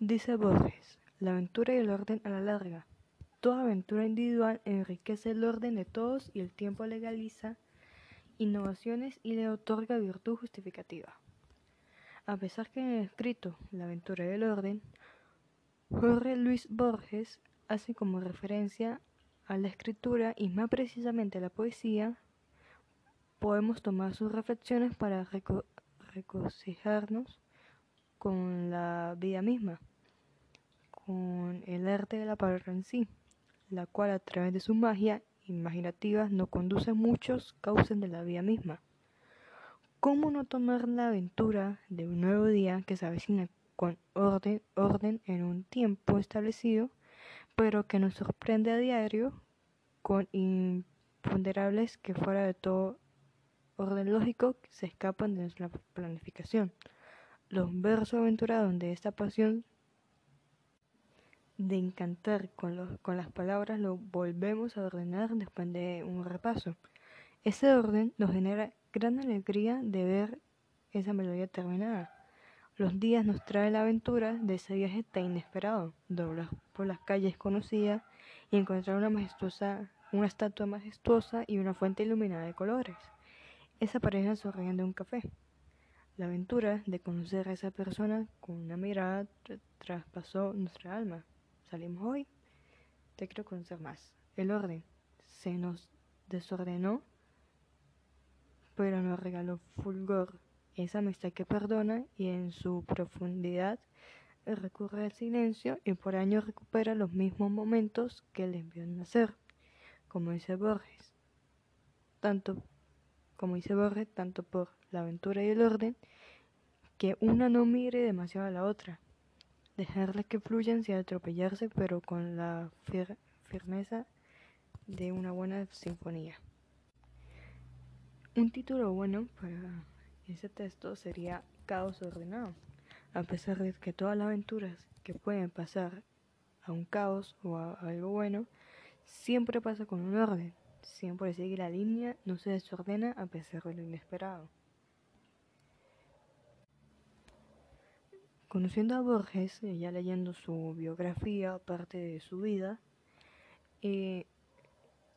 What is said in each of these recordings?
Dice Borges, la aventura y el orden a la larga. Toda aventura individual enriquece el orden de todos y el tiempo legaliza innovaciones y le otorga virtud justificativa. A pesar que en el escrito La aventura y el orden, Jorge Luis Borges hace como referencia a la escritura y más precisamente a la poesía, podemos tomar sus reflexiones para regocijarnos con la vida misma, con el arte de la palabra en sí, la cual a través de su magia imaginativa nos conduce a muchos cauces de la vida misma. ¿Cómo no tomar la aventura de un nuevo día que se avecina con orden, orden en un tiempo establecido, pero que nos sorprende a diario con imponderables que fuera de todo orden lógico se escapan de nuestra planificación? Los versos aventurados de esta pasión de encantar con, con las palabras lo volvemos a ordenar después de un repaso. Ese orden nos genera gran alegría de ver esa melodía terminada. Los días nos trae la aventura de ese viaje tan inesperado, doblar por las calles conocidas y encontrar una majestuosa, una estatua majestuosa y una fuente iluminada de colores. Esa pareja sonriendo en un café. La aventura de conocer a esa persona con una mirada traspasó nuestra alma. Salimos hoy, te quiero conocer más. El orden se nos desordenó, pero nos regaló fulgor, esa amistad que perdona y en su profundidad recurre al silencio y por años recupera los mismos momentos que le envió nacer, como dice Borges. Tanto como dice Borges, tanto por la aventura y el orden, que una no mire demasiado a la otra, dejarla que fluyan sin atropellarse, pero con la firmeza de una buena sinfonía. Un título bueno para ese texto sería Caos ordenado, a pesar de que todas las aventuras que pueden pasar a un caos o a algo bueno, siempre pasa con un orden, siempre sigue la línea, no se desordena a pesar de lo inesperado. Conociendo a Borges, ya leyendo su biografía, parte de su vida, eh,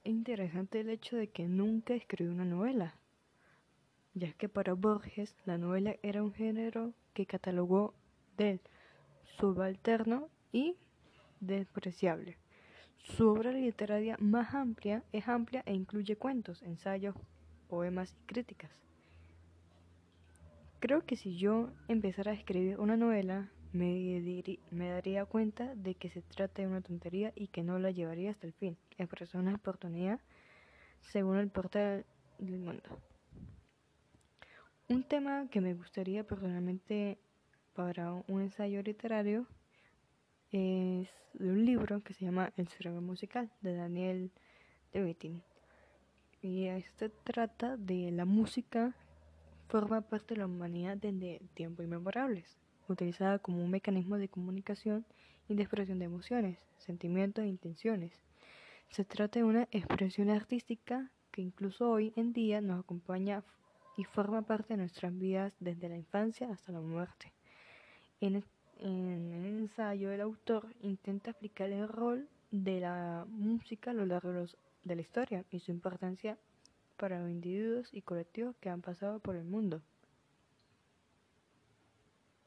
es interesante el hecho de que nunca escribió una novela, ya que para Borges la novela era un género que catalogó del subalterno y despreciable. Su obra literaria más amplia es amplia e incluye cuentos, ensayos, poemas y críticas. Creo que si yo empezara a escribir una novela, me, daría cuenta de que se trata de una tontería y que no la llevaría hasta el fin. Expresó una oportunidad según el portal del mundo. Un tema que me gustaría personalmente para un ensayo literario es de un libro que se llama El cerebro musical de Daniel de Y este trata de la música forma parte de la humanidad desde tiempos inmemorables, utilizada como un mecanismo de comunicación y de expresión de emociones, sentimientos e intenciones. Se trata de una expresión artística que incluso hoy en día nos acompaña y forma parte de nuestras vidas desde la infancia hasta la muerte. En, ensayo, el autor intenta explicar el rol de la música a lo largo de la historia y su importancia para los individuos y colectivos que han pasado por el mundo.